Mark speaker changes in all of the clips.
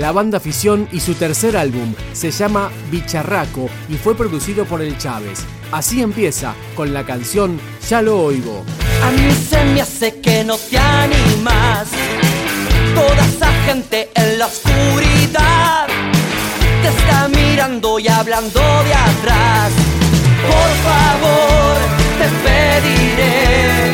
Speaker 1: La banda Fisión y su tercer álbum se llama Bicharraco y fue producido por El Chávez. Así empieza con la canción Ya lo oigo.
Speaker 2: A mí se me hace que no te animas. Toda esa gente en la oscuridad te está mirando y hablando de atrás. Por favor, te pediré,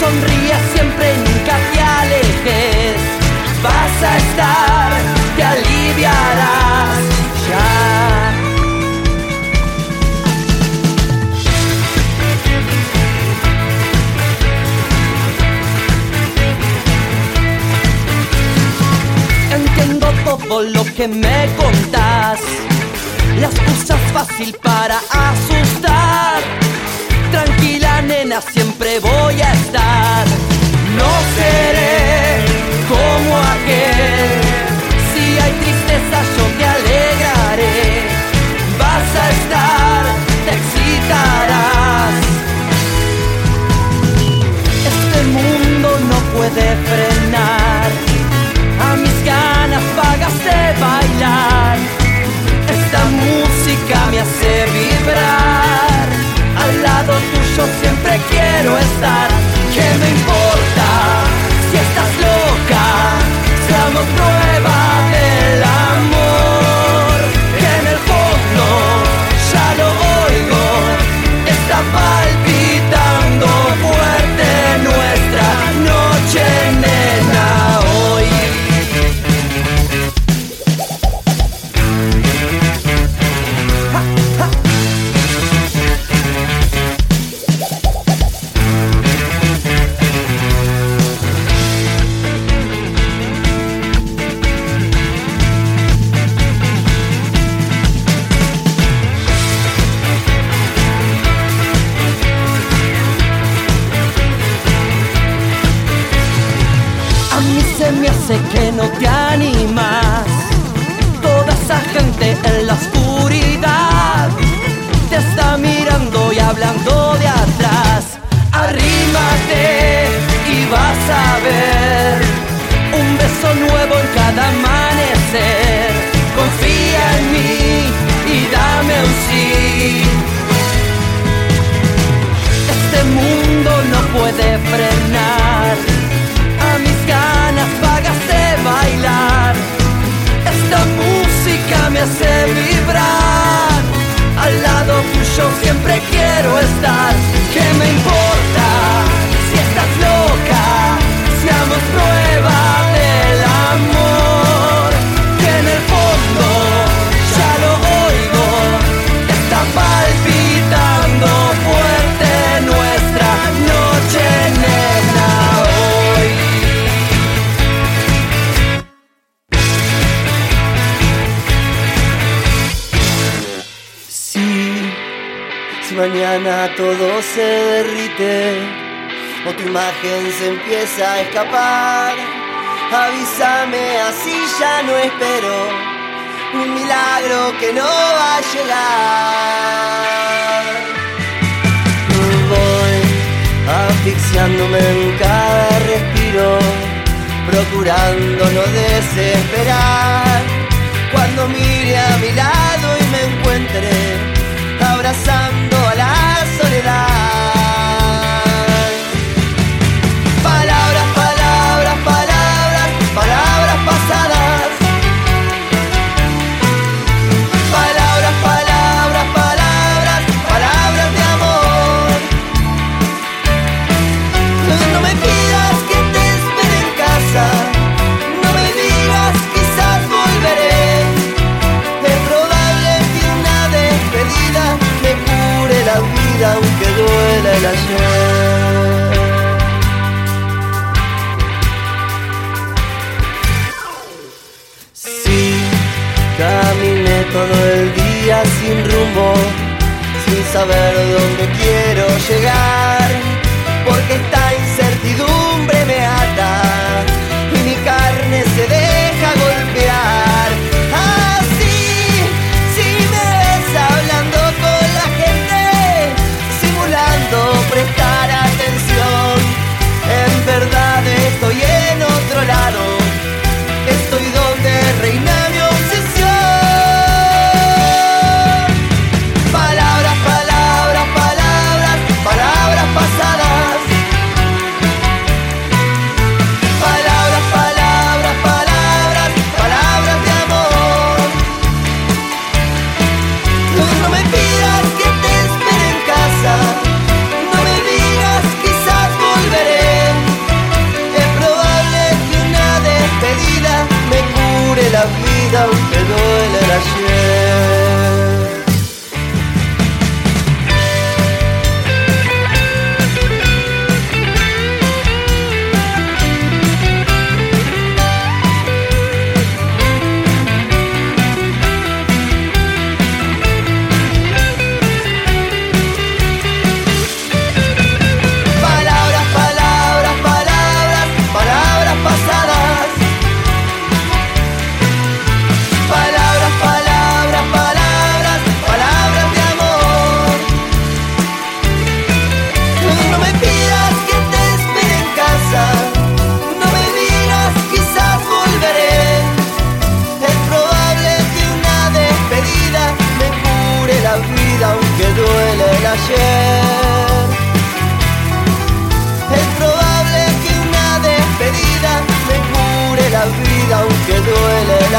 Speaker 2: sonríe siempre nunca te alejes. Vas a estar, que me contás. La excusa es fácil para asustar. Tranquila, nena, siempre voy a estar. No seré como aquel. Si hay tristeza, yo te alegraré. Vas a estar, te excitarás. Este mundo no puede frenar a mis ganas vagas Siberia. Hace que no te animas. Toda esa gente en la oscuridad te está mirando y hablando
Speaker 3: todo se derrite o tu imagen se empieza a escapar, avísame así ya no espero un milagro que no va a llegar. Voy asfixiándome en cada respiro, procurando no desesperar. Cuando mire a mi lado y me encuentre abrazando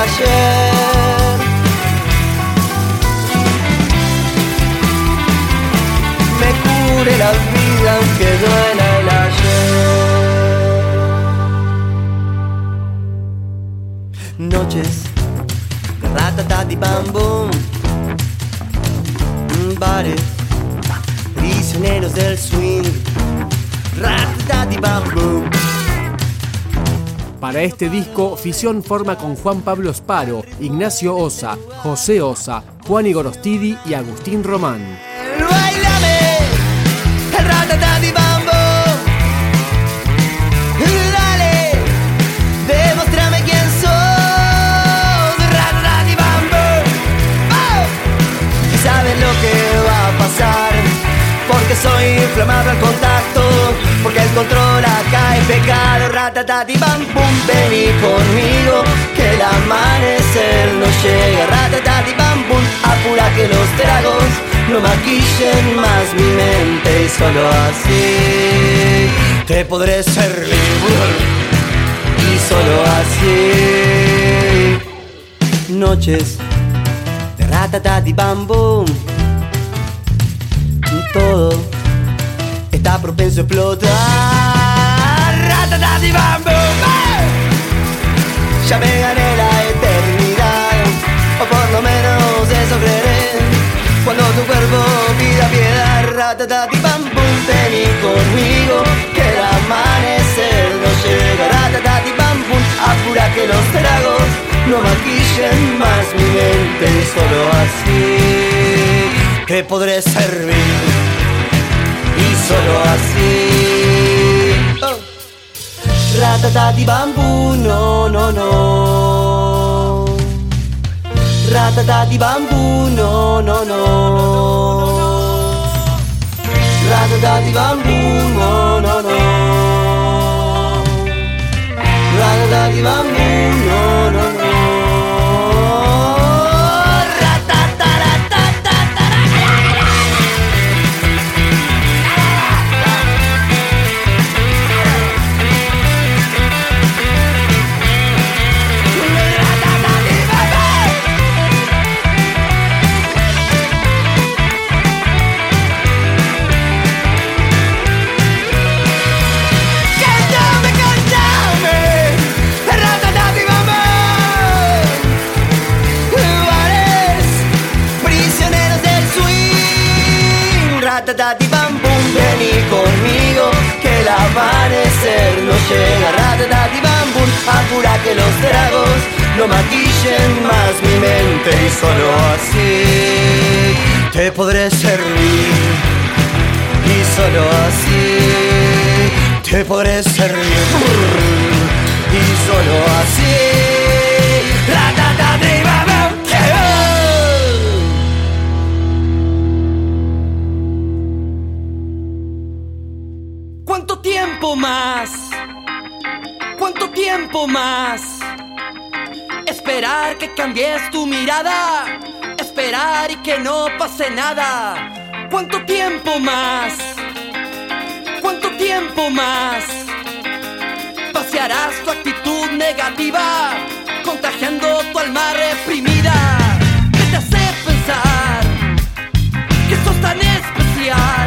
Speaker 3: ayer. Me cure la vida aunque duela el ayer. Noches, ratatati bambú, bares, prisioneros del swing, ratatati bambú.
Speaker 1: Para este disco, Fisión forma con Juan Pablo Sparo, Ignacio Osa, José Osa, Juan Igorostidi y Agustín Román.
Speaker 3: Porque soy inflamable al contacto. Porque el control acá es pecado. Ratatati bam bum. Vení conmigo. Que el amanecer no llega. Ratatati bam bum. Apura que los tragos no maquillen más mi mente y solo así te podré servir y solo así noches de ratatati bambú todo está propenso a explotar bambú ya me gané la eternidad o por lo menos eso creeré cuando tu cuerpo pida piedad, ratatati bam bum, vení conmigo, que el amanecer no llega, ratatati bam bum, apura que los tragos no maquillen más mi mente y solo así te podré servir y solo así. Oh. Ratatati bambú, no, no, no. Ratatati bambú, no, no, no. Ratatati bambú, no, no, no. Ratatati bambú, no, no, no. Vení conmigo, que el amanecer no llega. Bum, apura que los tragos no maquillen más mi mente y solo así te podré servir y solo así te podré servir y solo así
Speaker 2: cambies tu mirada. Esperar y que no pase nada. ¿Cuánto tiempo más? ¿Cuánto tiempo más? Pasearás tu actitud negativa, contagiando tu alma reprimida. ¿Qué te hace pensar que sos tan especial?